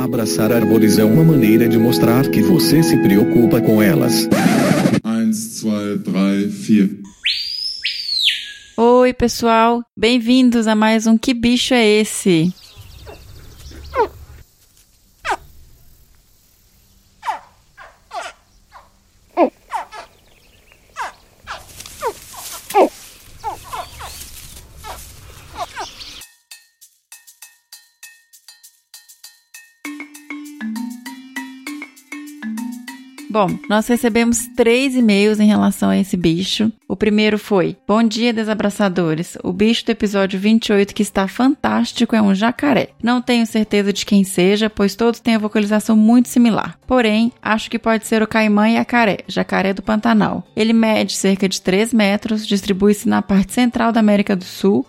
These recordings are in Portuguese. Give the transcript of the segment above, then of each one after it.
Abraçar árvores é uma maneira de mostrar que você se preocupa com elas. 1, 2, 3, 4. Oi, pessoal. Bem-vindos a mais um Que Bicho é Esse? Nós recebemos três e-mails em relação a esse bicho. O primeiro foi: Bom dia, desabraçadores. O bicho do episódio 28 que está fantástico é um jacaré. Não tenho certeza de quem seja, pois todos têm a vocalização muito similar. Porém, acho que pode ser o caimã e a caré, jacaré do Pantanal. Ele mede cerca de 3 metros, distribui-se na parte central da América do Sul.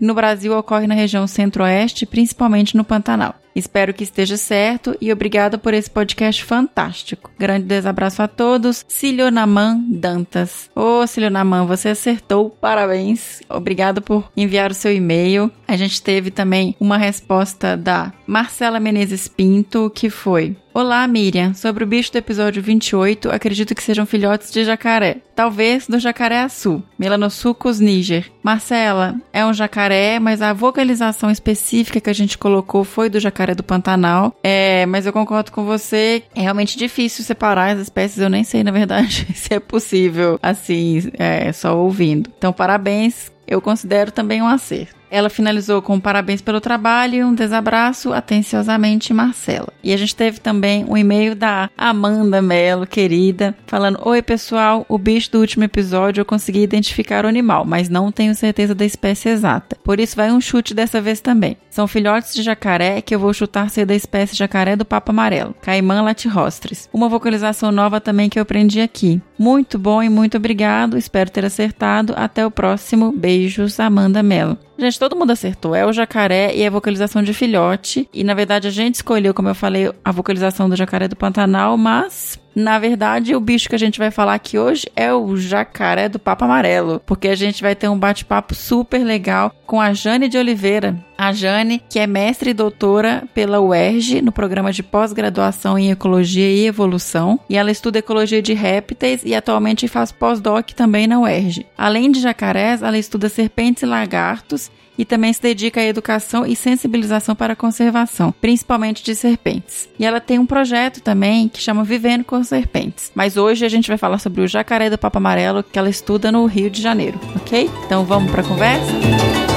No Brasil ocorre na região centro-oeste, principalmente no Pantanal. Espero que esteja certo e obrigada por esse podcast fantástico. Grande desabraço a todos. Cilionaman Dantas. Ô, oh, Cilionaman, você acertou. Parabéns. Obrigado por enviar o seu e-mail. A gente teve também uma resposta da Marcela Menezes Pinto, que foi: Olá, Miriam. Sobre o bicho do episódio 28, acredito que sejam filhotes de jacaré. Talvez do jacaré-açu, Melanosuchus niger. Marcela, é um jacaré, mas a vocalização específica que a gente colocou foi do jacaré do Pantanal. É, mas eu concordo com você, é realmente difícil separar as espécies. Eu nem sei, na verdade, se é possível, assim, é, só ouvindo. Então, parabéns. Eu considero também um acerto. Ela finalizou com parabéns pelo trabalho e um desabraço atenciosamente, Marcela. E a gente teve também um e-mail da Amanda Melo, querida, falando: Oi, pessoal, o bicho do último episódio eu consegui identificar o animal, mas não tenho certeza da espécie exata. Por isso vai um chute dessa vez também. São filhotes de jacaré que eu vou chutar ser da espécie jacaré do Papa Amarelo, Caimã latirostris. Uma vocalização nova também que eu aprendi aqui. Muito bom e muito obrigado. Espero ter acertado. Até o próximo. Beijos, Amanda Melo. Gente, todo mundo acertou. É o jacaré e a vocalização de filhote. E na verdade a gente escolheu, como eu falei, a vocalização do jacaré do Pantanal, mas na verdade, o bicho que a gente vai falar aqui hoje é o jacaré do Papo Amarelo, porque a gente vai ter um bate-papo super legal com a Jane de Oliveira. A Jane, que é mestre e doutora pela UERJ no programa de pós-graduação em Ecologia e Evolução, e ela estuda ecologia de répteis e atualmente faz pós-doc também na UERJ. Além de jacarés, ela estuda serpentes e lagartos e também se dedica à educação e sensibilização para a conservação, principalmente de serpentes. E ela tem um projeto também que chama Vivendo com Serpentes. Mas hoje a gente vai falar sobre o jacaré do Papa Amarelo que ela estuda no Rio de Janeiro, ok? Então vamos para a conversa?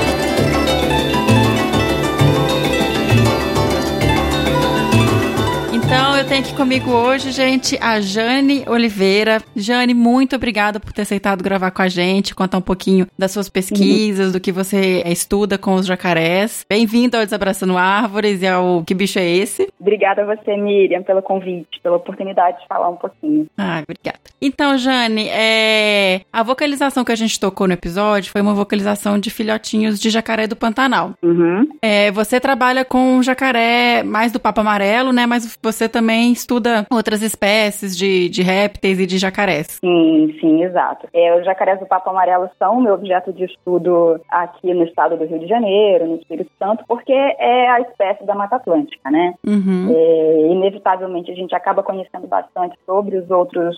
Tenho aqui comigo hoje, gente, a Jane Oliveira. Jane, muito obrigada por ter aceitado gravar com a gente, contar um pouquinho das suas pesquisas, uhum. do que você estuda com os jacarés. Bem-vindo ao Desabraçando Árvores e ao Que Bicho é Esse? Obrigada a você, Miriam, pelo convite, pela oportunidade de falar um pouquinho. Ah, obrigada. Então, Jane, é... a vocalização que a gente tocou no episódio foi uma vocalização de filhotinhos de jacaré do Pantanal. Uhum. É, você trabalha com jacaré mais do papo amarelo, né? Mas você você também estuda outras espécies de, de répteis e de jacarés. Sim, sim, exato. É, os jacarés do Papo Amarelo são meu objeto de estudo aqui no estado do Rio de Janeiro, no Espírito Santo, porque é a espécie da Mata Atlântica, né? Uhum. É, inevitavelmente a gente acaba conhecendo bastante sobre os outros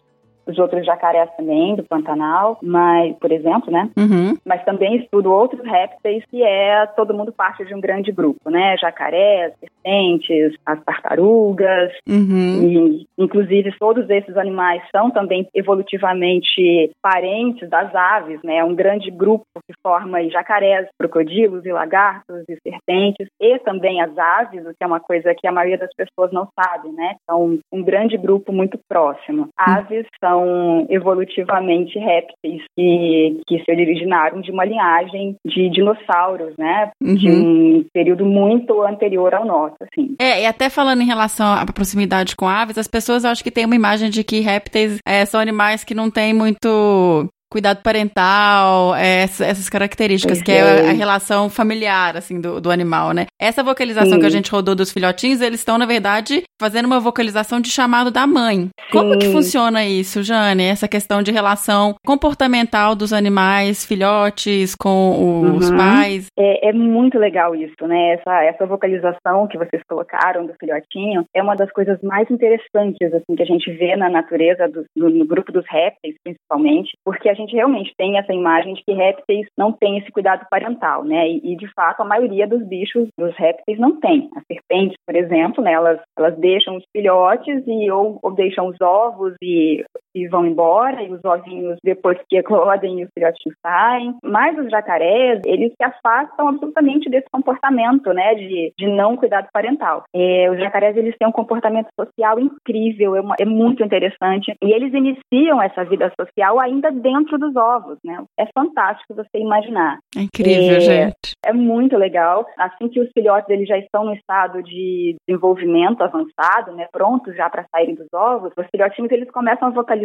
os outros jacarés também do Pantanal, mas, por exemplo, né? Uhum. Mas também estudo outros répteis que é todo mundo parte de um grande grupo, né? Jacarés, serpentes, as tartarugas, uhum. e inclusive todos esses animais são também evolutivamente parentes das aves, né? É um grande grupo que forma jacarés, crocodilos e lagartos e serpentes, e também as aves, o que é uma coisa que a maioria das pessoas não sabe, né? São um grande grupo muito próximo. Aves são evolutivamente répteis que, que se originaram de uma linhagem de dinossauros, né? Uhum. De um período muito anterior ao nosso, assim. É, e até falando em relação à proximidade com aves, as pessoas acho que têm uma imagem de que répteis é, são animais que não têm muito cuidado parental, essas características, que é a, relação familiar, assim, do, do animal, né? Essa vocalização Sim. que a gente rodou dos filhotinhos, eles estão, na verdade, fazendo uma vocalização de chamado da mãe. Sim. Como que funciona isso, Jane? Essa questão de relação comportamental dos animais, filhotes, com os uhum. pais? É, é, muito legal isso, né? Essa, essa vocalização que vocês colocaram do filhotinho é uma das coisas mais interessantes, assim, que a gente vê na natureza, do, no, no grupo dos répteis, principalmente, porque a gente realmente tem essa imagem de que répteis não têm esse cuidado parental, né? E, e de fato, a maioria dos bichos, dos répteis, não tem. As serpentes, por exemplo, né, elas, elas deixam os filhotes e ou, ou deixam os ovos e, e vão embora, e os ovinhos, depois que eclodem, os filhotes saem. Mas os jacarés, eles se afastam absolutamente desse comportamento, né, de, de não cuidado parental. É, os jacarés, eles têm um comportamento social incrível, é, uma, é muito interessante, e eles iniciam essa vida social ainda dentro dos ovos, né? É fantástico você imaginar. É incrível, é, gente. É muito legal. Assim que os filhotes eles já estão no estado de desenvolvimento avançado, né, prontos já para saírem dos ovos, os filhotinhos eles começam a vocalizar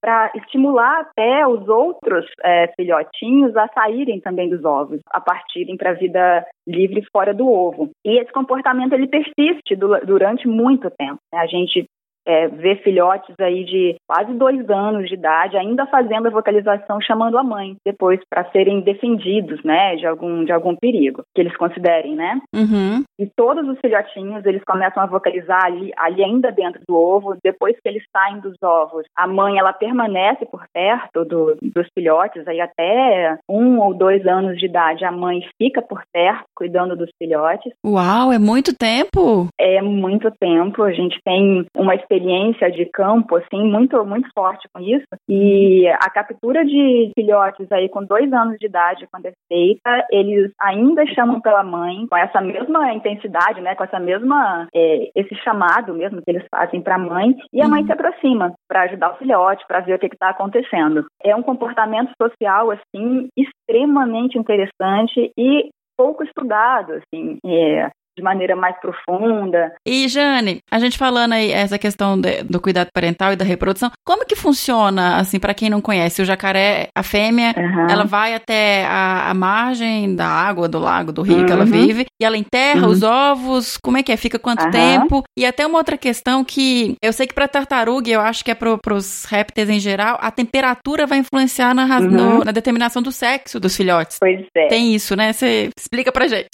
para estimular até os outros é, filhotinhos a saírem também dos ovos, a partirem para a vida livre fora do ovo. E esse comportamento ele persiste durante muito tempo. Né? A gente é, ver filhotes aí de quase dois anos de idade ainda fazendo a vocalização chamando a mãe depois para serem defendidos, né, de algum de algum perigo que eles considerem, né? Uhum. E todos os filhotinhos eles começam a vocalizar ali, ali ainda dentro do ovo. Depois que eles saem dos ovos, a mãe ela permanece por perto do, dos filhotes aí até um ou dois anos de idade. A mãe fica por perto cuidando dos filhotes. Uau, é muito tempo! É muito tempo. A gente tem uma experiência experiência de campo, assim, muito, muito forte com isso. E a captura de filhotes aí com dois anos de idade, quando é feita, eles ainda chamam pela mãe com essa mesma intensidade, né, com essa mesma, é, esse chamado mesmo que eles fazem para a mãe, e a mãe se aproxima para ajudar o filhote, para ver o que está acontecendo. É um comportamento social, assim, extremamente interessante e pouco estudado, assim, é, de maneira mais profunda. E Jane, a gente falando aí essa questão de, do cuidado parental e da reprodução, como que funciona, assim, para quem não conhece, o jacaré, a fêmea, uhum. ela vai até a, a, margem da água, do lago, do rio uhum. que ela uhum. vive, e ela enterra uhum. os ovos, como é que é? Fica quanto tempo? E até uma outra questão que eu sei que para tartaruga, eu acho que é para os répteis em geral, a temperatura vai influenciar na, no, uhum. na determinação do sexo dos filhotes. Pois é. Tem isso, né? Você explica pra gente.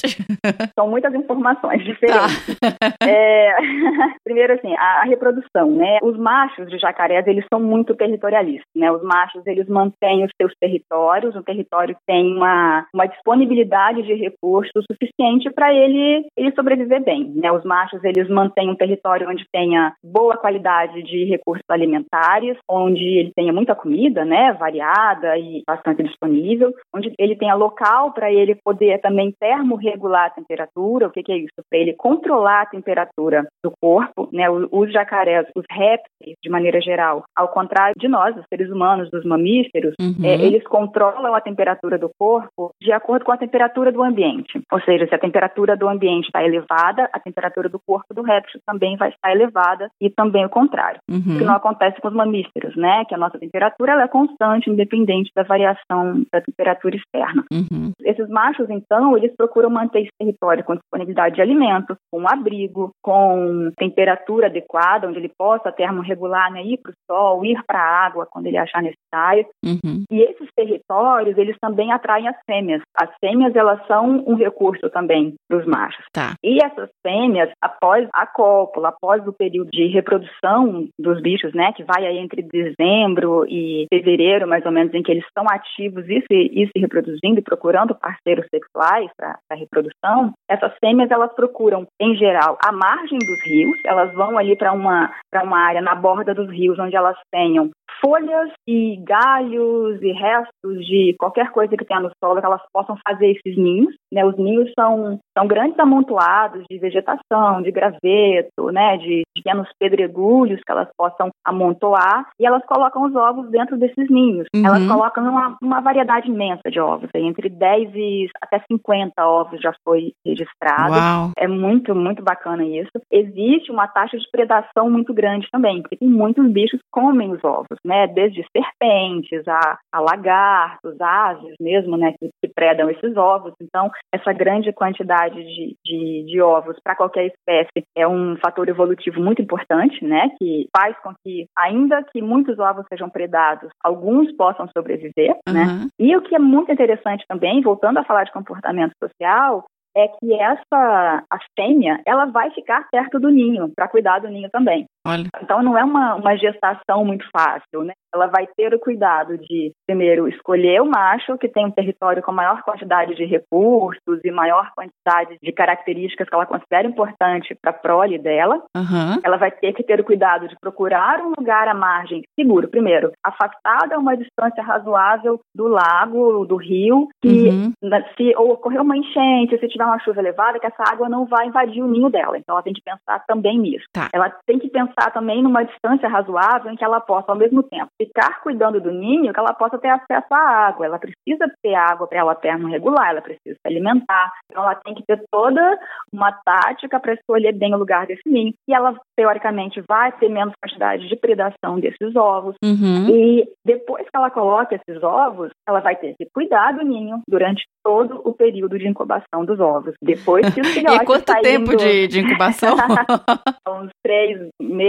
São muitas informações informações diferentes. Tá. É, primeiro, assim, a, a, reprodução, né? Os machos de jacarés, eles são muito territorialistas, né? Os machos, eles mantêm os seus territórios, o território tem uma, uma disponibilidade de recursos suficiente para ele, ele sobreviver bem, né? Os machos, eles mantêm um território onde tenha boa qualidade de recursos alimentares, onde ele tenha muita comida, né? Variada e bastante disponível, onde ele tenha local para ele poder também termorregular a temperatura, o que, que é isso, para ele controlar a temperatura do corpo, né? Os jacarés, os répteis, de maneira geral, ao contrário de nós, os seres humanos, dos mamíferos, uhum. é, eles controlam a temperatura do corpo de acordo com a temperatura do ambiente. Ou seja, se a temperatura do ambiente está elevada, a temperatura do corpo do réptil também vai estar elevada e também o contrário. Uhum. O que não acontece com os mamíferos, né? Que a nossa temperatura ela é constante, independente da variação da temperatura externa. Uhum. Esses machos, então, eles procuram manter esse território com disponibilidade de alimento, com abrigo, com temperatura adequada, onde ele possa termorregular, né, ir para o sol, ir para a água quando ele achar necessário. Uhum. E esses territórios, eles também atraem as fêmeas. As fêmeas, elas são um recurso também para os machos. Tá. E essas fêmeas, após a cópula, após o período de reprodução dos bichos, né, que vai aí entre dezembro e fevereiro, mais ou menos, em que eles estão ativos e se, e se reproduzindo e procurando parceiros sexuais para a reprodução, essas fêmeas, elas procuram, em geral, a margem dos rios, elas vão ali para uma, uma área na borda dos rios onde elas tenham folhas e galhos e restos de qualquer coisa que tenha no solo que elas possam fazer esses ninhos. Né? Os ninhos são, são grandes amontoados de vegetação, de graveto, né? de, de pequenos pedregulhos que elas possam amontoar e elas colocam os ovos dentro desses ninhos. Uhum. Elas colocam uma, uma variedade imensa de ovos, entre 10 e até 50 ovos já foi registrado. Uau. É muito, muito bacana isso. Existe uma taxa de predação muito grande também, porque tem muitos bichos que comem os ovos, né? desde serpentes a, a lagartos, aves mesmo, né, que, que, predam esses ovos. Então, essa grande quantidade de, de, de ovos para qualquer espécie é um fator evolutivo muito importante, né, que faz com que, ainda que muitos ovos sejam predados, alguns possam sobreviver, uhum. né. E o que é muito interessante também, voltando a falar de comportamento social, é que essa a fêmea ela vai ficar perto do ninho para cuidar do ninho também. Olha. Então não é uma, uma gestação muito fácil, né? Ela vai ter o cuidado de, primeiro, escolher o macho que tem um território com maior quantidade de recursos e maior quantidade de características que ela considera importante para a prole dela. Uhum. Ela vai ter que ter o cuidado de procurar um lugar à margem seguro, primeiro, afastado a uma distância razoável do lago, do rio, e uhum. se ocorrer uma enchente, se tiver uma chuva elevada, que essa água não vai invadir o ninho dela. Então ela tem que pensar também nisso. Tá. Ela tem que pensar pensar também numa distância razoável em que ela possa, ao mesmo tempo, ficar cuidando do ninho, que ela possa ter acesso à água. Ela precisa ter água para ela termo regular, ela precisa se alimentar. Então, ela tem que ter toda uma tática para escolher bem o lugar desse ninho. E ela, teoricamente, vai ter menos quantidade de predação desses ovos. Uhum. E depois que ela coloca esses ovos, ela vai ter que cuidar do ninho durante todo o período de incubação dos ovos. Depois que os filhotes E quanto tempo de, de incubação? Uns três meses,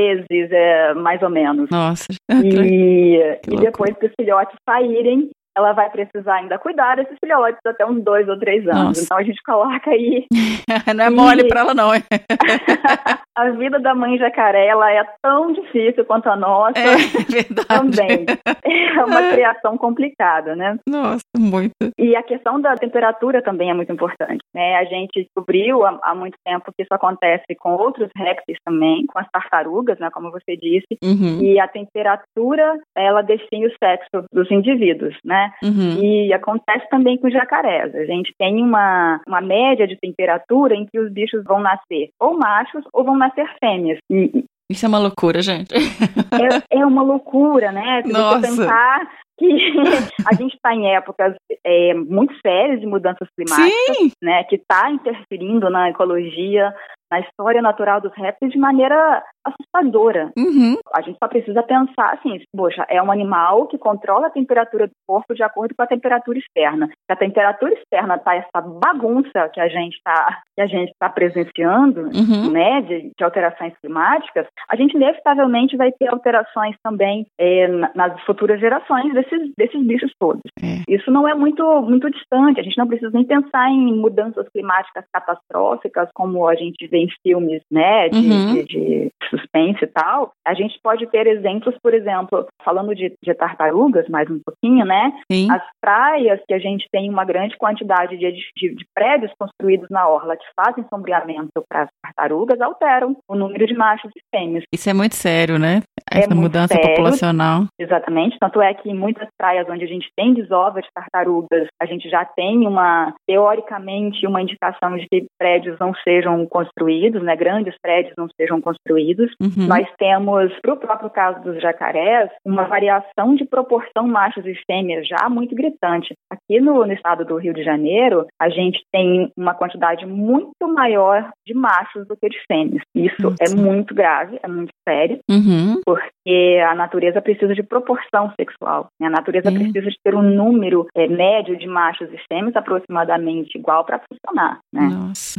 é, mais ou menos. Nossa. E, e depois que os filhotes saírem, ela vai precisar ainda cuidar desses filhotes até uns dois ou três anos. Nossa. Então a gente coloca aí. não é mole para ela, não. a vida da mãe jacaré ela é tão difícil quanto a nossa. É verdade. Também. É uma é. criação complicada, né? Nossa, muito. E a questão da temperatura também é muito importante. Né? A gente descobriu há, há muito tempo que isso acontece com outros répteis também, com as tartarugas, né? Como você disse. Uhum. E a temperatura ela define o sexo dos indivíduos, né? Uhum. E acontece também com jacarés. A gente tem uma, uma média de temperatura em que os bichos vão nascer ou machos ou vão nascer fêmeas. E, isso é uma loucura, gente. É, é uma loucura, né? Se Nossa. você pensar que a gente está em épocas é, muito sérias de mudanças climáticas, Sim. né? Que está interferindo na ecologia, na história natural dos répteis de maneira assustadora. Uhum. A gente só precisa pensar assim, poxa, é um animal que controla a temperatura do corpo de acordo com a temperatura externa. Se a temperatura externa tá essa bagunça que a gente está que a gente está presenciando, uhum. né, de, de, alterações climáticas, a gente inevitavelmente vai ter alterações também é, nas futuras gerações desses desses bichos todos. É. Isso não é muito muito distante. A gente não precisa nem pensar em mudanças climáticas catastróficas como a gente vê em filmes, né, de, uhum. de, de suspense e tal, a gente pode ter exemplos, por exemplo, falando de, de tartarugas, mais um pouquinho, né? Sim. As praias que a gente tem uma grande quantidade de, de, de prédios construídos na orla que fazem sombreamento para as tartarugas alteram o número de machos e fêmeas. Isso é muito sério, né? É Essa é mudança sério. populacional. Exatamente. Tanto é que em muitas praias onde a gente tem desova de tartarugas, a gente já tem uma, teoricamente, uma indicação de que prédios não sejam construídos, né? Grandes prédios não sejam construídos. Uhum. Nós temos, para o próprio caso dos jacarés, uma variação de proporção machos e fêmeas já muito gritante. Aqui no, no estado do Rio de Janeiro, a gente tem uma quantidade muito maior de machos do que de fêmeas. Isso Nossa. é muito grave, é muito sério, uhum. porque a natureza precisa de proporção sexual. A natureza uhum. precisa de ter um número é, médio de machos e fêmeas aproximadamente igual para funcionar. Né?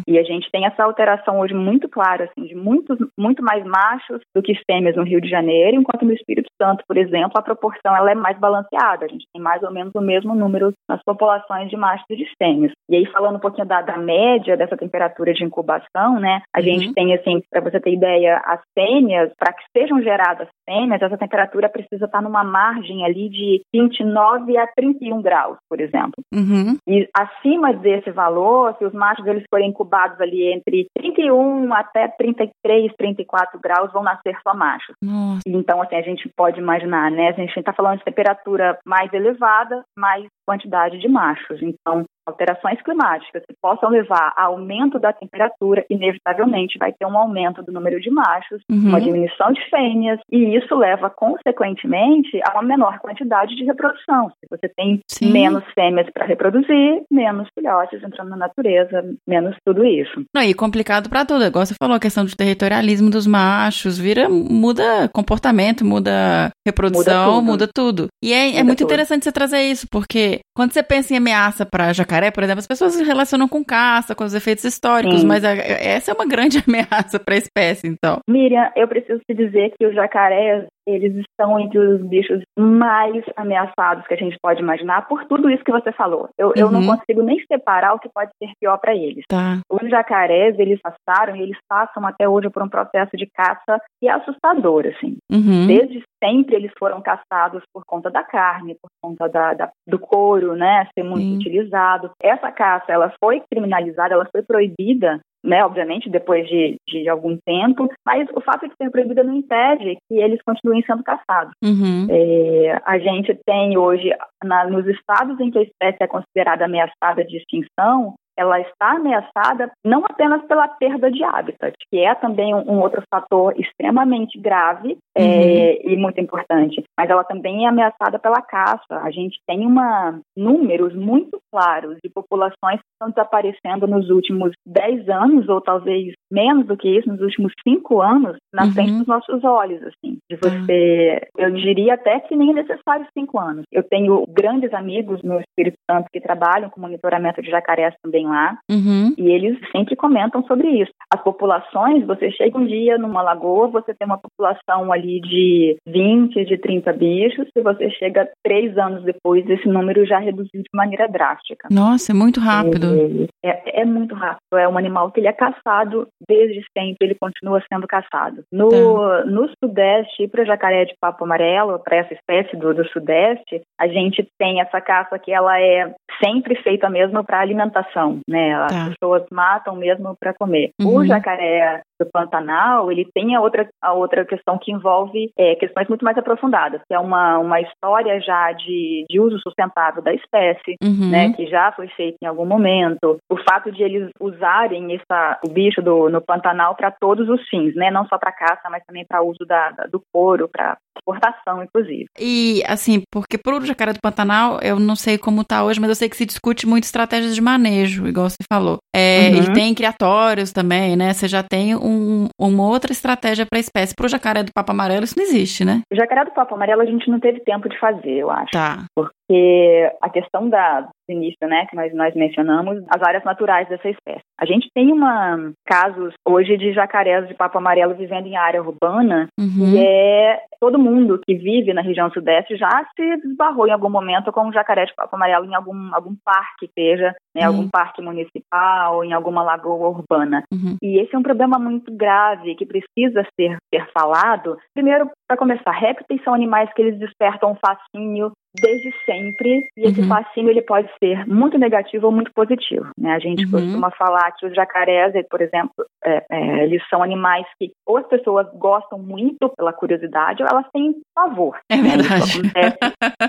E a gente tem essa alteração hoje muito clara, assim, de muitos, muito mais machos do que fêmeas no Rio de Janeiro, enquanto no Espírito Santo, por exemplo, a proporção ela é mais balanceada. A gente tem mais ou menos o mesmo número nas populações de machos e de fêmeas. E aí, falando um pouquinho da, da média dessa temperatura de incubação, né? A uhum. gente tem, assim, para você ter ideia, as fêmeas, para que sejam geradas fêmeas, essa temperatura precisa estar numa margem ali de 29 a 31 graus, por exemplo. Uhum. E acima desse valor, se os machos eles forem incubados ali entre 31 até 33, 34 graus, vão nascer só machos. Nossa. Então, assim, a gente pode imaginar, né? A gente está falando de temperatura mais elevada, mais quantidade de machos. Então, alterações climáticas que possam levar a aumento da temperatura, inevitavelmente vai ter um aumento do número de machos, uhum. uma diminuição de fêmeas, e isso leva, consequentemente, a uma menor quantidade de reprodução. Se você tem Sim. menos fêmeas para reproduzir, menos filhotes entrando na natureza, menos tudo isso. Não, e complicado para tudo. Igual você falou, a questão do territorialismo dos machos, vira, muda comportamento, muda reprodução, Muda tudo. muda tudo. E é, é Muda muito tudo. interessante você trazer isso, porque quando você pensa em ameaça para jacaré, por exemplo, as pessoas se relacionam com caça, com os efeitos históricos, Sim. mas a- essa é uma grande ameaça para a espécie, então. Miriam, eu preciso te dizer que os jacarés, eles estão entre os bichos mais ameaçados que a gente pode imaginar por tudo isso que você falou. Eu, eu não Uhum. consigo nem separar o que pode ser pior para eles. Tá. Os jacarés, eles passaram e eles passam até hoje por um processo de caça que é assustador, assim. Uhum. Desde sempre eles foram caçados por conta da carne, por conta da, da- do couro, né, ser muito Sim. utilizado. Essa caça, ela foi criminalizada, ela foi proibida, né, obviamente depois de, de algum tempo, mas o fato de ser proibida não impede que eles continuem sendo caçados. Uhum. É, a gente tem hoje, na- nos estados em que a espécie é considerada ameaçada de extinção, ela está ameaçada não apenas pela perda de hábitat, que é também um, um outro fator extremamente grave é, e muito importante, mas ela também é ameaçada pela caça. A gente tem uma, números muito claros de populações que estão desaparecendo nos últimos 10 anos, ou talvez menos do que isso, nos últimos 5 anos, na Uhum. frente dos nossos olhos, assim, de você, eu diria até que nem é necessário 5 anos. Eu tenho grandes amigos no Espírito Santo que trabalham com monitoramento de jacarés também lá, Uhum. e eles sempre comentam sobre isso. As populações, você chega um dia numa lagoa, você tem uma população ali de 20, de 30 bichos, e você chega três anos depois, esse número já reduziu de maneira drástica. Nossa, é muito rápido. É, é muito rápido. É um animal que ele é caçado desde sempre, ele continua sendo caçado. No, Tá. no Sudeste, para o jacaré de papo amarelo, para essa espécie do, do Sudeste, a gente tem essa caça que ela é sempre feita mesmo para alimentação, né? As Tá. pessoas matam mesmo para comer. Uhum. O jacaré do Pantanal, ele tem a outra, a outra questão que envolve é, questões muito mais aprofundadas, que é uma, uma história já de, de uso sustentável da espécie, Uhum. né, que já foi feito em algum momento. O fato de eles usarem essa, o bicho do, no Pantanal para todos os fins, né, não só para caça, mas também para uso da, da- do couro, para exportação, inclusive. E, assim, porque pro jacaré do Pantanal, eu não sei como tá hoje, mas eu sei que se discute muito estratégias de manejo, igual você falou. É, Uhum. Ele tem criatórios também, né? Você já tem um- uma outra estratégia pra espécie. Pro jacaré do papo amarelo, isso não existe, né? O jacaré do papo amarelo a gente não teve tempo de fazer, eu acho. Tá. porque a questão da início, né, que nós, nós mencionamos, as áreas naturais dessa espécie. A gente tem uma casos hoje de jacarés de papo amarelo vivendo em área urbana Uhum. e é todo mundo que vive na região sudeste já se esbarrou em algum momento com um jacaré de papo amarelo em algum, algum parque, seja, né, Uhum. algum parque municipal, em alguma lagoa urbana. Uhum. E esse é um problema muito grave que precisa ser, ser falado. Primeiro, para começar, répteis são animais que eles despertam um fascínio desde sempre e esse Uhum. fascínio ele pode ser muito negativo ou muito positivo. Né? A gente Uhum. costuma falar que os jacarés, por exemplo, é, é, eles são animais que ou as pessoas gostam muito pela curiosidade ou elas têm pavor. É né? verdade. Isso acontece,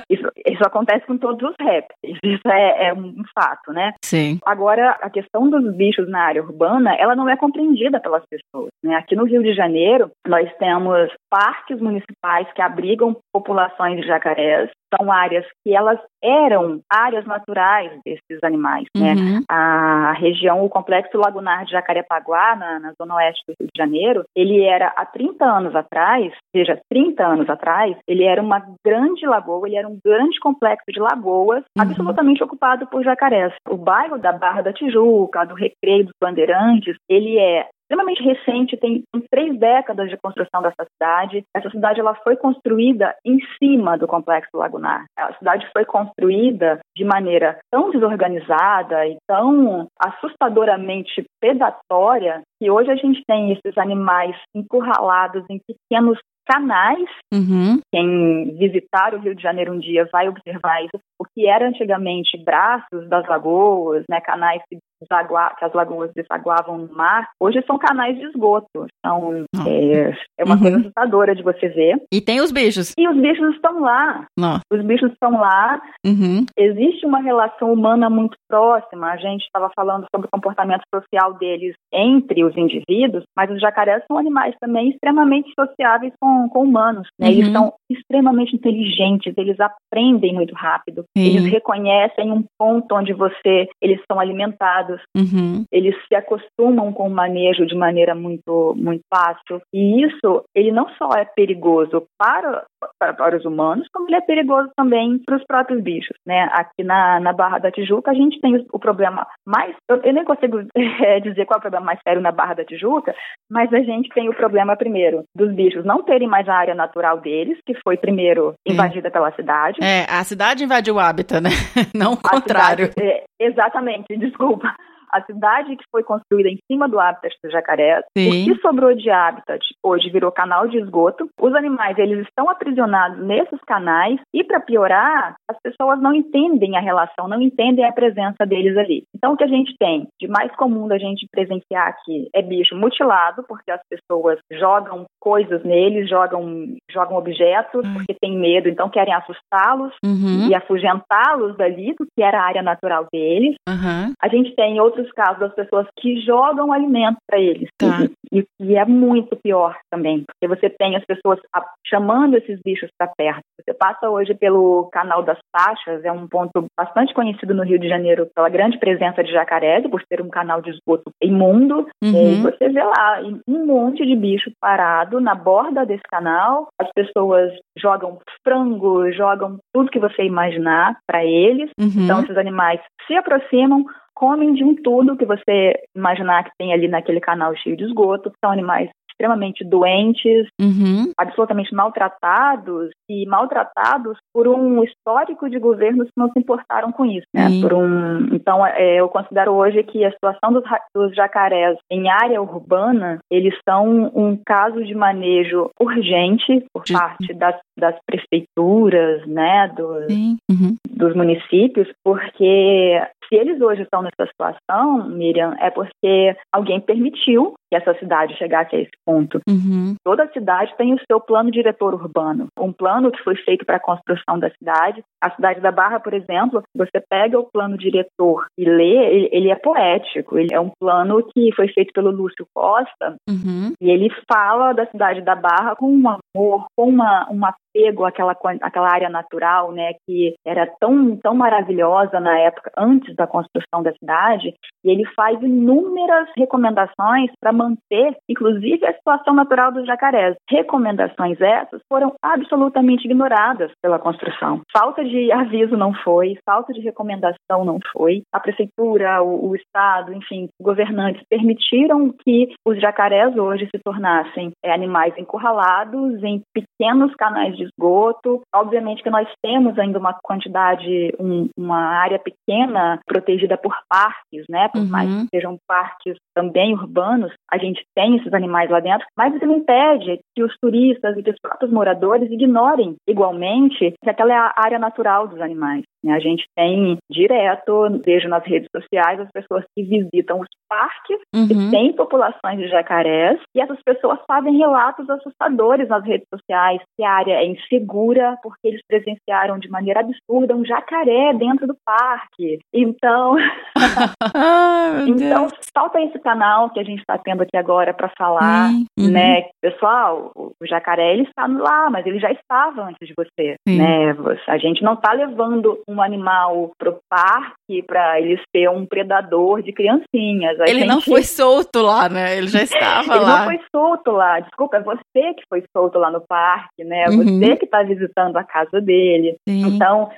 isso, isso acontece com todos os répteis. Isso é, é um fato, né? Sim. Agora, a questão dos bichos na área urbana, ela não é compreendida pelas pessoas. Né? Aqui no Rio de Janeiro, nós temos parques municipais que abrigam populações de jacarés. São áreas que elas eram áreas naturais desses animais. Né? Uhum. A região, o complexo lagunar de Jacarepaguá, na, na zona oeste do Rio de Janeiro, ele era há 30 anos atrás, seja, 30 anos atrás, ele era uma grande lagoa, ele era um grande complexo de lagoas, Uhum. absolutamente ocupado por jacarés. O bairro da Barra da Tijuca, do Recreio dos Bandeirantes, ele é extremamente recente, tem, tem três décadas de construção dessa cidade. Essa cidade ela foi construída em cima do complexo lagunar. A cidade foi construída de maneira tão desorganizada e tão assustadoramente predatória que hoje a gente tem esses animais encurralados em pequenos canais Uhum. quem visitar o Rio de Janeiro um dia vai observar isso. O que era antigamente braços das lagoas, né, canais que, desagua- que as lagoas desaguavam no mar, hoje são canais de esgoto. Então, Ah. é, é uma Uhum. coisa assustadora de você ver. E tem os bichos. E os bichos estão lá. Os bichos estão lá. Uhum. Existe uma relação humana muito próxima. A gente estava falando sobre o comportamento social deles entre os indivíduos, mas os jacarés são animais também extremamente sociáveis com, com humanos. né? Eles Uhum. são extremamente inteligentes, eles aprendem muito rápido, eles reconhecem um ponto onde você, eles são alimentados, Uhum. eles se acostumam com o manejo de maneira muito, muito fácil. E isso, ele não só é perigoso para, para, para os humanos, como ele é perigoso também para os próprios bichos, né? Aqui na, na Barra da Tijuca, a gente tem o, o problema mais... Eu, eu nem consigo eh, dizer qual é o problema mais sério na Barra da Tijuca, mas a gente tem o problema, primeiro, dos bichos não terem mais a área natural deles, que foi primeiro invadida pela cidade. É, a cidade invadiu o hábitat, né? Não o A contrário. cidade- é, exatamente, desculpa. A cidade que foi construída em cima do habitat do jacaré, Sim. o que sobrou de habitat hoje virou canal de esgoto. Os animais eles estão aprisionados nesses canais e para piorar, as pessoas não entendem a relação, não entendem a presença deles ali. Então o que a gente tem de mais comum da gente presenciar aqui é bicho mutilado, porque as pessoas jogam coisas neles, jogam jogam objetos Ai. porque tem medo, então querem assustá-los Uhum. e afugentá-los dali, do que era a área natural deles. Aham. A gente tem outros casos das pessoas que jogam alimento para eles. Tá. E, e é muito pior também, porque você tem as pessoas a- chamando esses bichos para perto. Você passa hoje pelo canal das Taxas, é um ponto bastante conhecido no Rio de Janeiro pela grande presença de jacarés, por ser um canal de esgoto imundo. E Uhum. você vê lá um monte de bicho parado na borda desse canal. As pessoas jogam frango, jogam tudo que você imaginar para eles. Uhum. Então, esses animais se aproximam, comem de um tudo que você imaginar que tem ali naquele canal cheio de esgoto. São animais extremamente doentes, Uhum. absolutamente maltratados e maltratados por um histórico de governos que não se importaram com isso, né? Por um, então, é, eu considero hoje que a situação dos, dos jacarés em área urbana, eles são um caso de manejo urgente por parte das, das prefeituras, né? Dos. Uhum. dos municípios, porque se eles hoje estão nessa situação, Miriam, é porque alguém permitiu que essa cidade chegasse a esse ponto. Uhum. Toda cidade tem o seu plano diretor urbano, um plano que foi feito para a construção da cidade. A cidade da Barra, por exemplo, você pega o plano diretor e lê, ele, é poético. Ele é um plano que foi feito pelo Lúcio Costa Uhum. e ele fala da cidade da Barra com um amor, com uma, um apego àquela, àquela área natural, né, que era tão, tão maravilhosa na época, antes da construção da cidade. E ele faz inúmeras recomendações para manter, inclusive, a situação natural dos jacarés. Recomendações essas foram absolutamente ignoradas pela construção. Falta de aviso não foi, falta de recomendação não foi. A prefeitura, o, o Estado, enfim, governantes permitiram que os jacarés hoje se tornassem é, animais encurralados em pequenos canais de esgoto. Obviamente que nós temos ainda uma quantidade, um- uma área pequena protegida por parques, né? Por Uhum. mais que sejam parques também urbanos, a gente tem esses animais lá dentro, mas isso não impede que os turistas e que os próprios moradores ignorem igualmente que aquela é a área natural dos animais. Né? A gente tem direto, vejo nas redes sociais, as pessoas que visitam os parques Uhum. que tem populações de jacarés e essas pessoas fazem relatos assustadores nas redes sociais que a área é insegura porque eles presenciaram de maneira absurda um jacaré dentro do parque. Então, meu então falta esse canal que a gente está tendo aqui agora para falar. Uhum. né? Pessoal, o jacaré ele está lá, mas ele já estava antes de você, Sim. né? Você- A gente não está levando um animal pro parque para ele ser um predador de criancinhas. Ele não gente- foi solto lá, né? Ele já estava ele lá. não foi solto lá. Desculpa, é você que foi solto lá no parque, né? É Uhum. Você que está visitando a casa dele. Sim. Então,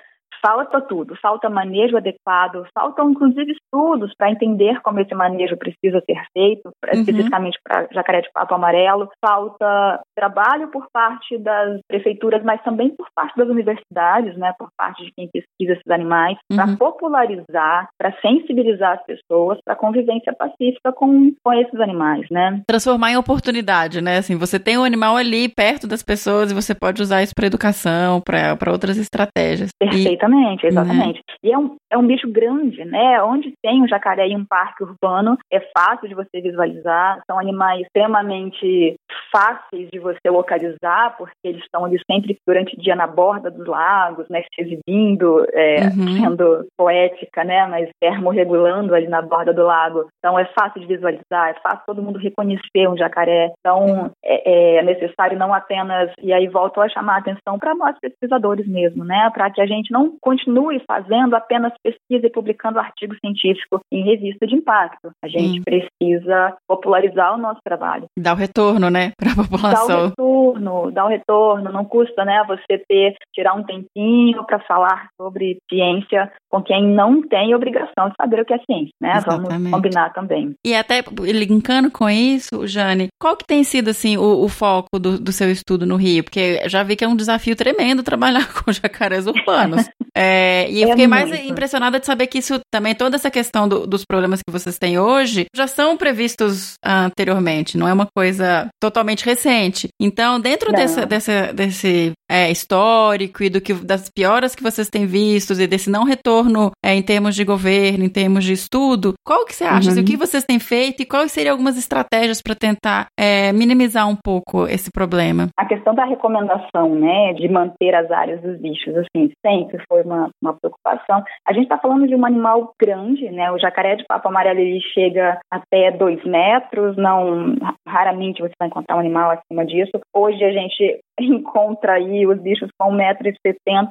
falta tudo. Falta manejo adequado, faltam inclusive estudos para entender como esse manejo precisa ser feito, Uhum. especificamente para jacaré de papo amarelo. Falta trabalho por parte das prefeituras, mas também por parte das universidades, né? Por parte de quem pesquisa esses animais, para Uhum. popularizar, para sensibilizar as pessoas para a convivência pacífica com, com esses animais, né? Transformar em oportunidade, né? Assim, você tem um animal ali perto das pessoas e você pode usar isso para educação, para outras estratégias. Perfeitamente, exatamente. E é um, é um bicho grande, né? Onde tem um jacaré em um parque urbano, é fácil de você visualizar. São animais extremamente fáceis de você localizar, porque eles estão ali sempre durante o dia na borda dos lagos, né, se exibindo, é, uhum. sendo poética, né, mas termorregulando ali na borda do lago. Então é fácil de visualizar, é fácil todo mundo reconhecer um jacaré. Então é, é necessário não apenas, e aí volto a chamar a atenção para nós pesquisadores mesmo, né, para que a gente não continue fazendo apenas pesquisa e publicando artigo científico em revista de impacto. A gente precisa popularizar o nosso trabalho. Dá o retorno, né, para a população. Dá o retorno, dá o retorno. Não custa, né, você ter, tirar um tempinho para falar sobre ciência com quem não tem obrigação de saber o que é ciência, né? Exatamente. Vamos combinar também. E até linkando com isso, Jane, qual que tem sido, assim, o, o foco do, do, seu estudo no Rio? Porque já vi que é um desafio tremendo trabalhar com jacarés urbanos. é, e eu é fiquei muito. mais impressionada de saber que isso também, toda essa questão do, dos problemas que vocês têm hoje, já são previstos anteriormente, não é uma coisa totalmente recente. Então, dentro dessa, dessa, desse é, histórico e do que das pioras que vocês têm vistos e desse não retorno é, em termos de governo, em termos de estudo, qual que você acha? Uhum. o que vocês têm feito e quais seriam algumas estratégias para tentar é, minimizar um pouco esse problema? A questão da recomendação, né, de manter as áreas dos bichos, assim, sempre foi uma, uma preocupação. A gente está falando de um animal grande, né, o jacaré de papo amarelo ele chega até dois metros, não raramente você vai encontrar um animal acima disso. Hoje a gente encontra aí os bichos com 1,70m,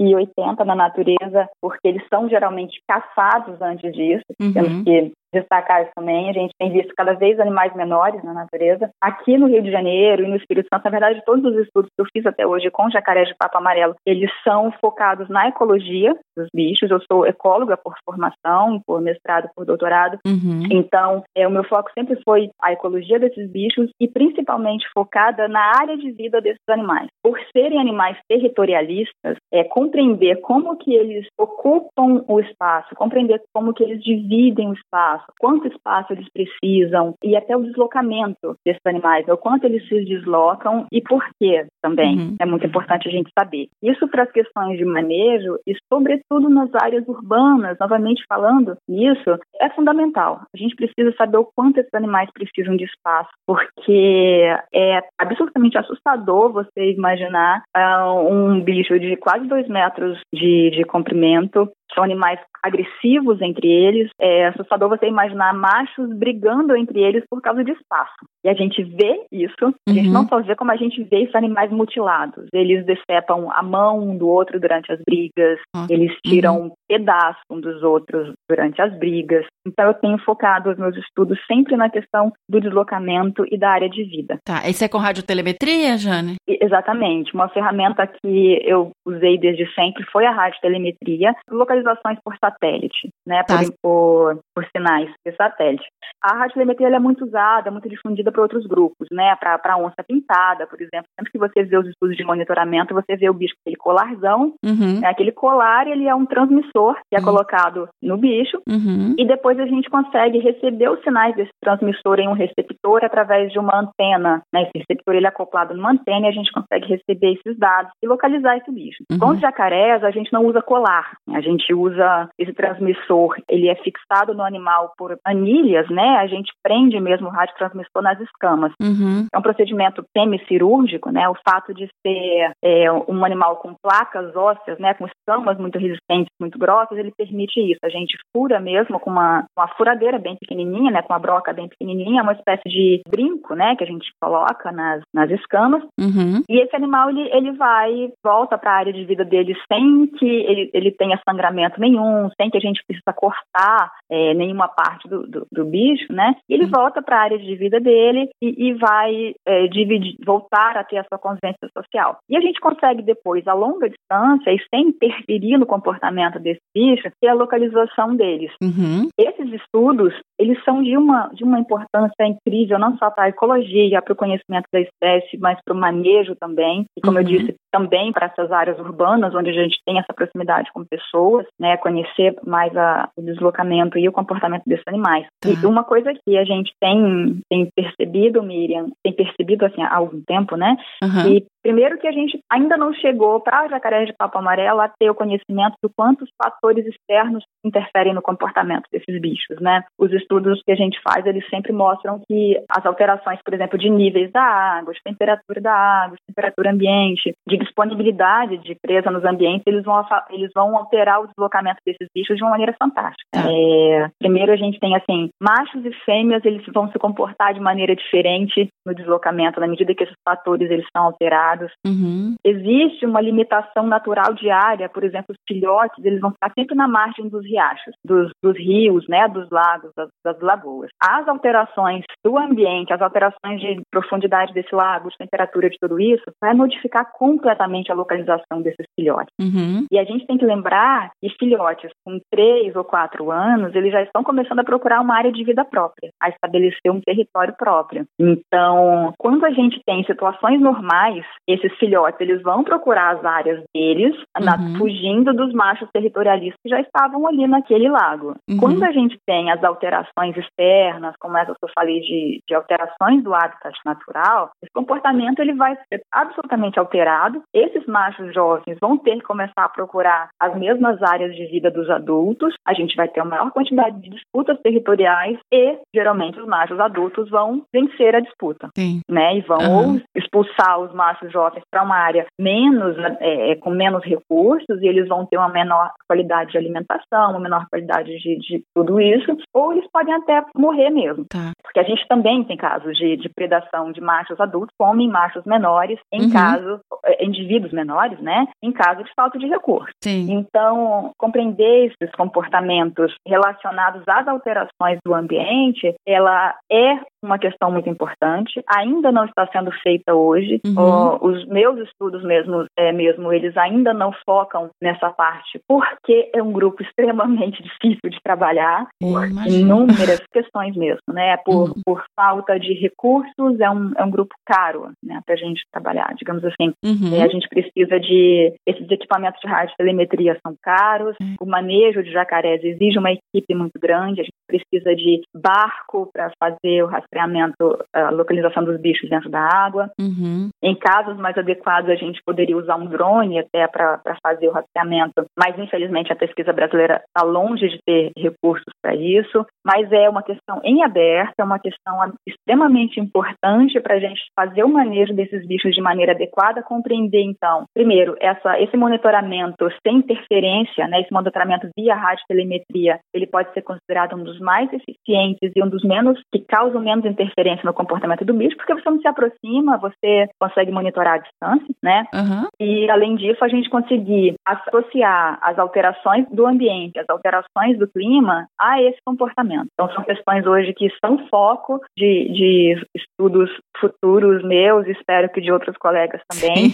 1,80m na natureza, porque eles são geralmente caçados antes disso. Uhum. Temos que destacar isso também. A gente tem visto cada vez animais menores na natureza. Aqui no Rio de Janeiro e no Espírito Santo, na verdade, todos os estudos que eu fiz até hoje com jacaré de papo amarelo, eles são focados na ecologia dos bichos. Eu sou ecóloga por formação, por mestrado, por doutorado. Uhum. Então, é, o meu foco sempre foi a ecologia desses bichos e principalmente focada na área de vida desses animais. Por serem animais territorialistas, é compreender como que eles ocupam o espaço, compreender como que eles dividem o espaço, quanto espaço eles precisam e até o deslocamento desses animais, o quanto eles se deslocam e por quê também. Uhum. É muito importante a gente saber. Isso para as questões de manejo e sobretudo nas áreas urbanas, novamente falando nisso, é fundamental. A gente precisa saber o quanto esses animais precisam de espaço, porque é absolutamente assustador assustador você imaginar uh, um bicho de quase dois metros de, de comprimento são animais agressivos entre eles. É assustador você imaginar machos brigando entre eles por causa de espaço. E a gente vê isso, a gente uhum. não só vê como a gente vê esses animais mutilados. Eles decepam a mão um do outro durante as brigas, uhum. eles tiram uhum. pedaço um dos outros durante as brigas. Então eu tenho focado os meus estudos sempre na questão do deslocamento e da área de vida. Tá, isso é com radiotelemetria, Jane? Exatamente. Uma ferramenta que eu usei desde sempre foi a radiotelemetria. Localização visualizações por satélite, né, tá. por, por, por, sinais de satélite. A radiotelemetria é muito usada, muito difundida por outros grupos, né, para onça pintada, por exemplo. Sempre que você vê os estudos de monitoramento, você vê o bicho com aquele colarzão, uhum. né, aquele colar, ele é um transmissor que é uhum. colocado no bicho, uhum. e depois a gente consegue receber os sinais desse transmissor em um receptor através de uma antena. Né, esse receptor ele é acoplado numa antena e a gente consegue receber esses dados e localizar esse bicho. Uhum. Com os jacarés, a gente não usa colar, a gente usa esse transmissor, ele é fixado no animal por anilhas, né? A gente prende mesmo o radiotransmissor nas escamas. Uhum. É um procedimento semicirúrgico, né? O fato de ser é, um animal com placas ósseas, né? Com escamas muito resistentes, muito grossas, ele permite isso. A gente fura mesmo com uma, uma furadeira bem pequenininha, né? Com uma broca bem pequenininha, uma espécie de brinco, né? Que a gente coloca nas, nas escamas. Uhum. E esse animal, ele, ele vai, volta para a área de vida dele sem que ele, ele tenha sangramento nenhum, sem que a gente precisa cortar é, nenhuma parte do, do, do, bicho, né? E ele uhum. volta para a área de vida dele e, e vai é, dividir, voltar a ter a sua convivência social. E a gente consegue depois, a longa distância e sem interferir no comportamento desse bicho, ter a localização deles. Uhum. Esses estudos, eles são de uma, de uma importância incrível, não só para a ecologia, para o conhecimento da espécie, mas para o manejo também. E como uhum. eu disse, também para essas áreas urbanas, onde a gente tem essa proximidade com pessoas. Pessoas, né, conhecer mais a, o deslocamento e o comportamento desses animais. Tá. E uma coisa que a gente tem, tem percebido, Miriam, tem percebido assim há algum tempo, né, uhum. e Primeiro que a gente ainda não chegou para jacaré de papo amarelo a ter o conhecimento do quantos fatores externos interferem no comportamento desses bichos, né? Os estudos que a gente faz, eles sempre mostram que as alterações, por exemplo, de níveis da água, de temperatura da água, de temperatura ambiente, de disponibilidade de presa nos ambientes, eles vão, eles vão alterar o deslocamento desses bichos de uma maneira fantástica. É, primeiro a gente tem, assim, machos e fêmeas, eles vão se comportar de maneira diferente no deslocamento, na medida que esses fatores eles são alterados Uhum. Existe uma limitação natural diária, por exemplo, os filhotes, eles vão ficar sempre na margem dos riachos, dos, dos rios, né, dos lagos, das, das, lagoas. As alterações do ambiente, as alterações de profundidade desse lago, de temperatura, de tudo isso, vai modificar completamente a localização desses filhotes. Uhum. E a gente tem que lembrar que filhotes com três ou quatro anos, eles já estão começando a procurar uma área de vida própria, a estabelecer um território próprio. Então, quando a gente tem situações normais, esses filhotes eles vão procurar as áreas deles, uhum. na, fugindo dos machos territorialistas que já estavam ali naquele lago. Uhum. Quando a gente tem as alterações externas, como essas que eu falei de, de alterações do hábitat natural, esse comportamento ele vai ser absolutamente alterado. Esses machos jovens vão ter que começar a procurar as mesmas áreas de vida dos adultos. A gente vai ter uma maior quantidade de disputas territoriais e geralmente os machos adultos vão vencer a disputa, Sim. né? E vão uhum. expulsar os machos jovens para uma área menos, é, é, com menos recursos e eles vão ter uma menor qualidade de alimentação, uma menor qualidade de, de tudo isso, ou eles podem até morrer mesmo. Tá. Porque a gente também tem casos de, de predação de machos adultos, comem machos menores em uhum. caso, é, indivíduos menores, né, em caso de falta de recurso. Sim. Então, compreender esses comportamentos relacionados às alterações do ambiente, ela é uma questão muito importante, ainda não está sendo feita hoje. Uhum os meus estudos mesmo, é, mesmo, eles ainda não focam nessa parte, porque é um grupo extremamente difícil de trabalhar, por inúmeras questões mesmo, né? Por, uhum. por falta de recursos, é um, é um grupo caro, né, para a gente trabalhar, digamos assim. Uhum. É, a gente precisa de. Esses equipamentos de radiotelemetria são caros, uhum. o manejo de jacarés exige uma equipe muito grande, a gente precisa de barco para fazer o rastreamento, a localização dos bichos dentro da água. Uhum. Em casos mais adequados, a gente poderia usar um drone até para fazer o rastreamento, mas infelizmente a pesquisa brasileira está longe de ter recursos para isso. Mas é uma questão em aberto, é uma questão extremamente importante para a gente fazer o manejo desses bichos de maneira adequada, compreender então, primeiro, essa, esse monitoramento sem interferência, né, esse monitoramento via radiotelemetria, ele pode ser considerado um dos mais eficientes e um dos menos que causam menos interferência no comportamento do bicho, porque você não se aproxima, você consegue monitorar à distância, né? Uhum. E, além disso, a gente conseguir associar as alterações do ambiente, as alterações do clima a esse comportamento. Então, são questões hoje que são foco de, de estudos futuros meus, espero que de outros colegas também.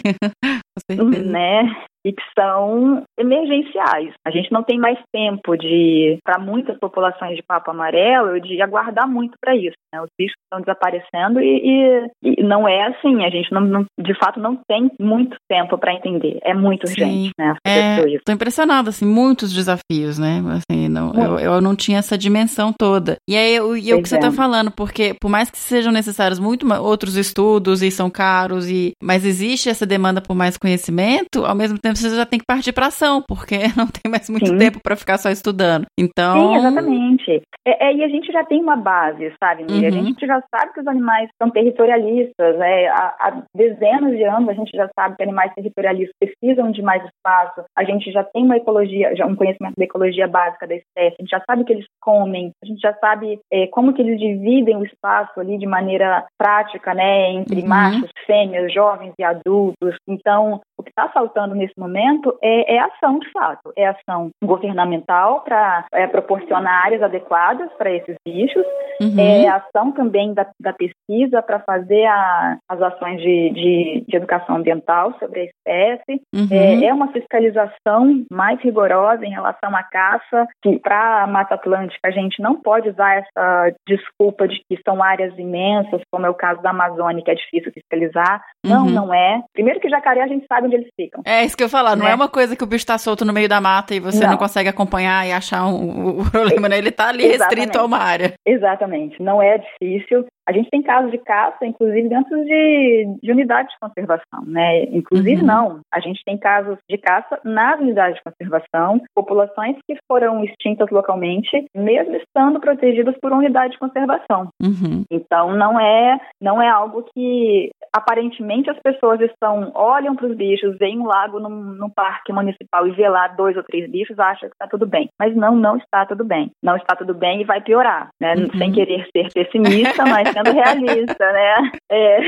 Sim. né? E que são emergenciais. A gente não tem mais tempo de, para muitas populações de papo amarelo, de aguardar muito para isso. Né? Os bichos estão desaparecendo e, e, e, não é assim. A gente não, não de fato não tem muito tempo para entender. É muito Sim. urgente, né? Estou é, impressionada, assim, muitos desafios, né? Assim, não, eu, eu, não tinha essa dimensão toda. E aí, eu, e o que você está é. falando, porque por mais que sejam necessários muito outros estudos e são caros e, mas existe essa demanda por mais conhecimento, ao mesmo tempo tempo você já tem que partir para ação, porque não tem mais muito Sim. tempo para ficar só estudando. Então. Sim, exatamente. É, é, e a gente já tem uma base, sabe? Uhum. A gente já sabe que os animais são territorialistas. Né? Há, há, dezenas de anos a gente já sabe que animais territorialistas precisam de mais espaço. A gente já tem uma ecologia, já um conhecimento da ecologia básica da espécie. A gente já sabe que eles comem. A gente já sabe é, como que eles dividem o espaço ali de maneira prática, né? Entre uhum. machos, fêmeas, jovens e adultos. Então, o que está faltando nesse momento é, é, ação de fato, é ação governamental para é, proporcionar áreas adequadas para esses bichos, uhum. é ação também da, da pesquisa para fazer a, as ações de, de, de, educação ambiental sobre a espécie, uhum. é, é, uma fiscalização mais rigorosa em relação à caça, que para a Mata Atlântica a gente não pode usar essa desculpa de que são áreas imensas, como é o caso da Amazônia, que é difícil fiscalizar. Não, uhum. não é. Primeiro que jacaré a gente sabe onde eles ficam. É isso que eu ia falar, não Né? é uma coisa que o bicho tá solto no meio da mata e você não, Não. consegue acompanhar e achar um, o problema, né? Ele tá ali restrito a uma área. Exatamente, não é difícil. A gente tem casos de caça, inclusive dentro de, de unidades de conservação, né? Inclusive Uhum. não, a gente tem casos de caça nas unidades de conservação, populações que foram extintas localmente, mesmo estando protegidas por unidade de conservação. Uhum. Então não é não é algo que aparentemente as pessoas estão olham para os bichos, veem um lago num, num parque municipal e vê lá dois ou três bichos, acha que está tudo bem. Mas não, não está tudo bem. Não está tudo bem e vai piorar, né? Uhum. Sem querer ser pessimista, mas sendo realista, né? É.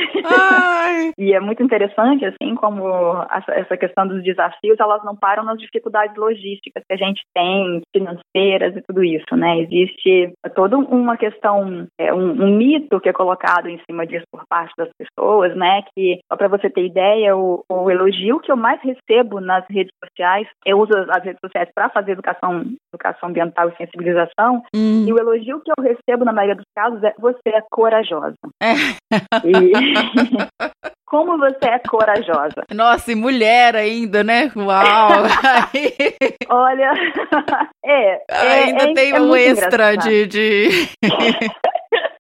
E é muito interessante, assim, como essa, questão dos desafios, elas não param nas dificuldades logísticas que a gente tem, financeiras e tudo isso, né? Existe toda uma questão, é, um, um mito que é colocado em cima disso por parte das pessoas, né? Que, só para você ter ideia, o, o elogio que eu mais recebo nas redes sociais, eu uso as redes sociais para fazer educação, educação ambiental e sensibilização, Hum. e o elogio que eu recebo na maioria dos casos é você é corajosa. É. E como você é corajosa. Nossa, e mulher ainda, né? Uau! Olha, é, é ainda é- tem é um extra engraçado. de, de.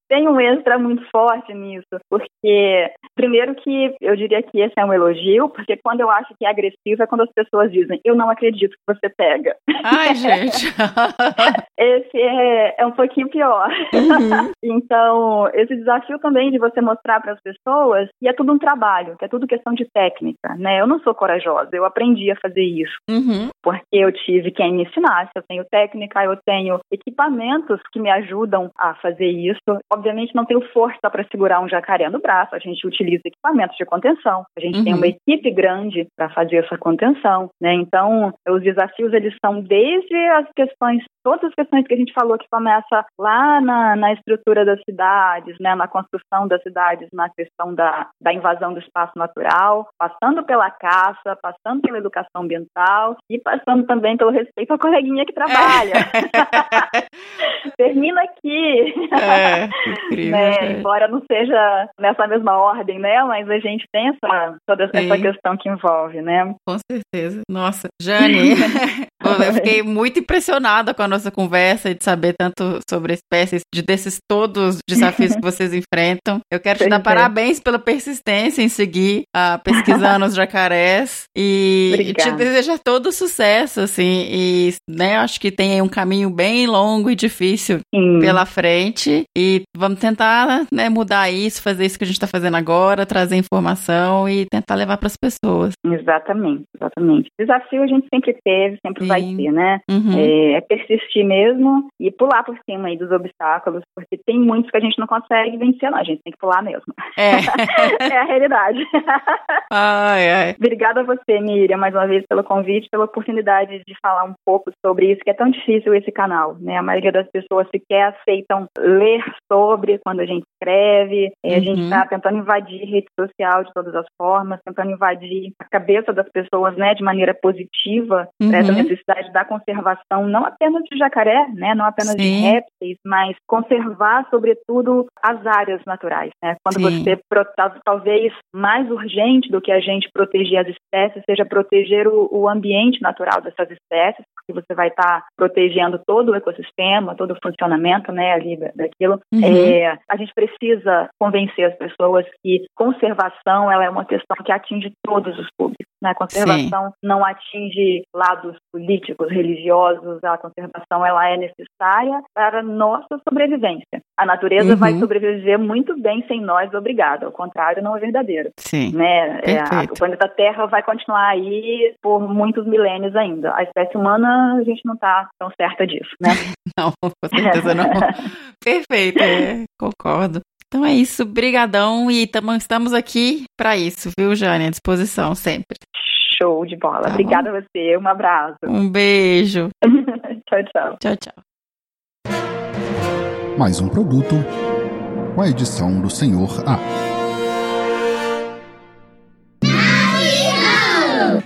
Tem um extra muito forte nisso, porque primeiro que eu diria que esse é um elogio, porque quando eu acho que é agressivo é quando as pessoas dizem, eu não acredito que você pega. Ai, gente. Esse é, é um pouquinho pior. Uhum. Então, esse desafio também de você mostrar para as pessoas que é tudo um trabalho, que é tudo questão de técnica, né? Eu não sou corajosa, eu aprendi a fazer isso. Uhum. porque eu tive quem me ensinasse, eu tenho técnica, eu tenho equipamentos que me ajudam a fazer isso. Obviamente não tenho força para segurar um jacaré no braço, a gente utiliza equipamentos de contenção, a gente tem Uhum. uma equipe grande para fazer essa contenção, né? Então, os desafios eles são desde as questões, todas as questões que a gente falou que começa lá na, na estrutura das cidades, né, na construção das cidades, na questão da, da invasão do espaço natural, passando pela caça, passando pela educação ambiental e passando também pelo respeito à coleguinha que trabalha. Termina aqui. É, incrível. Né? Embora não seja nessa mesma ordem, né? Mas a gente tem essa, toda essa Sim. questão que envolve, né? Com certeza. Nossa, Jane, eu fiquei muito impressionada com a nossa conversa e de saber tanto sobre espécies, de desses todos os desafios que vocês enfrentam. Eu quero te dar parabéns pela persistência em seguir ah, pesquisando os jacarés e, e te desejar todo sucesso, assim, e né, acho que tem um caminho bem longo e difícil Sim. pela frente e vamos tentar né, mudar isso, fazer isso que a gente está fazendo agora, trazer informação e tentar levar para as pessoas. Exatamente, exatamente. Desafio a gente sempre teve, sempre vai Sim. ter, né? Uhum. É, é persistir mesmo e pular por cima aí dos obstáculos, porque tem muitos que a gente não consegue vencer, não. A gente tem que pular mesmo. É. é a realidade. Ai, ai. Obrigada a você, Miriam, mais uma vez pelo convite, pela oportunidade de falar um pouco sobre isso, que é tão difícil esse canal, né? A maioria das pessoas sequer aceitam ler sobre quando a gente escreve. A gente Uhum. está tentando invadir rede social de todas as formas, tentando invadir a cabeça das pessoas, né, de maneira positiva, Uhum. necessidade da conservação, não apenas de jacaré, né, não apenas de Sim. répteis, mas conservar, sobretudo, as áreas naturais, né? Quando Sim. você talvez mais urgente do que a gente proteger as espécies seja proteger o, o ambiente natural dessas espécies, porque você vai estar protegendo todo o ecossistema, todo o funcionamento, né, ali da- daquilo. Uhum. É, a gente precisa convencer as pessoas que conservação ela é uma questão que atinge todos os públicos. Né? A conservação não atinge lados políticos, religiosos. A conservação ela é necessária para a nossa sobrevivência. A natureza Uhum. vai sobreviver muito bem sem nós, obrigada. Ao contrário, não é verdadeiro. Sim. Né? É, a- o planeta Terra vai continuar aí por muitos milênios ainda. A espécie humana, a gente não está tão certa disso, né? Não, com certeza não. Perfeito, é, concordo. Então é isso, brigadão e tamo, estamos aqui para isso, viu, Jane? À disposição sempre. Show de bola. Tá Obrigada a você. Um abraço. Um beijo. tchau, tchau. Tchau, tchau. Mais um produto com a edição do Senhor A.